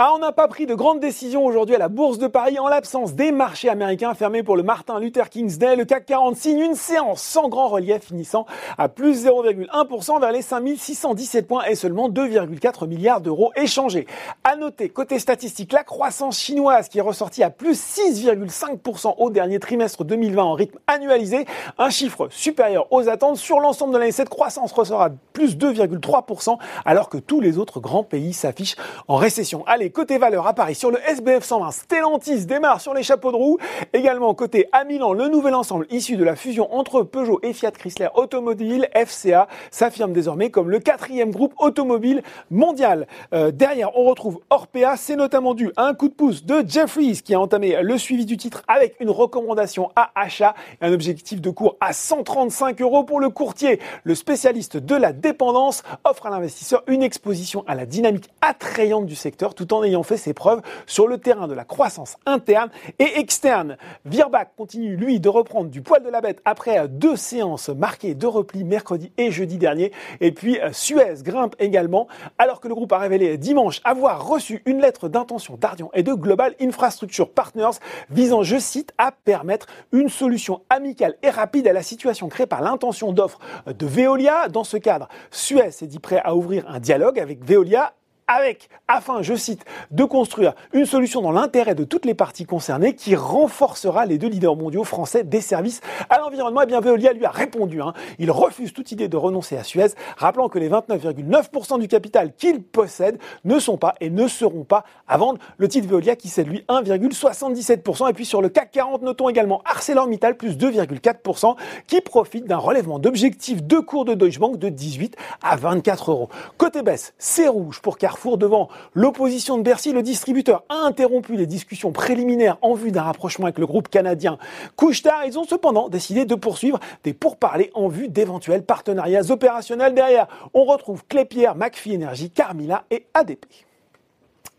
Ah, on n'a pas pris de grandes décisions aujourd'hui à la Bourse de Paris en l'absence des marchés américains fermés pour le Martin Luther King's Day. Le CAC 40 signe une séance sans grand relief finissant à plus 0,1% vers les 5617 points et seulement 2,4 milliards d'euros échangés. À noter, côté statistique, la croissance chinoise qui est ressortie à plus 6,5% au dernier trimestre 2020 en rythme annualisé, un chiffre supérieur aux attentes. Sur l'ensemble de l'année, cette croissance ressort à plus 2,3% alors que tous les autres grands pays s'affichent en récession. Allez, côté valeur à Paris, sur le SBF 120, Stellantis démarre sur les chapeaux de roue. Également côté à Milan, le nouvel ensemble issu de la fusion entre Peugeot et Fiat Chrysler Automobile, FCA, s'affirme désormais comme le quatrième groupe automobile mondial. Euh, derrière, on retrouve Orpea. C'est notamment dû à un coup de pouce de Jeffries qui a entamé le suivi du titre avec une recommandation à achat et un objectif de cours à 135 euros pour le courtier. Le spécialiste de la dépendance offre à l'investisseur une exposition à la dynamique attrayante du secteur tout en en ayant fait ses preuves sur le terrain de la croissance interne et externe. Virbac continue, lui, de reprendre du poil de la bête après deux séances marquées de repli mercredi et jeudi dernier. Et puis Suez grimpe également, alors que le groupe a révélé dimanche avoir reçu une lettre d'intention d'Ardian et de Global Infrastructure Partners visant, je cite, à permettre une solution amicale et rapide à la situation créée par l'intention d'offre de Veolia. Dans ce cadre, Suez s'est dit prêt à ouvrir un dialogue avec Veolia avec, afin, je cite, de construire une solution dans l'intérêt de toutes les parties concernées qui renforcera les deux leaders mondiaux français des services à l'environnement. Et eh bien Veolia lui a répondu. Hein. Il refuse toute idée de renoncer à Suez, rappelant que les 29,9% du capital qu'il possède ne sont pas et ne seront pas à vendre. Le titre Veolia qui cède lui 1,77%. Et puis sur le CAC 40, notons également ArcelorMittal plus 2,4% qui profite d'un relèvement d'objectifs de cours de Deutsche Bank de 18 à 24 euros. Côté baisse, c'est rouge pour Carrefour devant l'opposition de Bercy, le distributeur a interrompu les discussions préliminaires en vue d'un rapprochement avec le groupe canadien Couchetard. Ils ont cependant décidé de poursuivre des pourparlers en vue d'éventuels partenariats opérationnels derrière. On retrouve Clépierre, McPhee Energy, Carmila et ADP.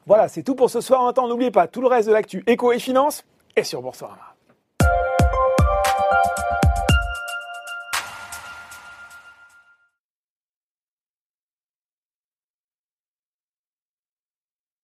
Voilà, c'est tout pour ce soir. Maintenant, n'oubliez pas tout le reste de l'actu éco et finance est sur Boursorama.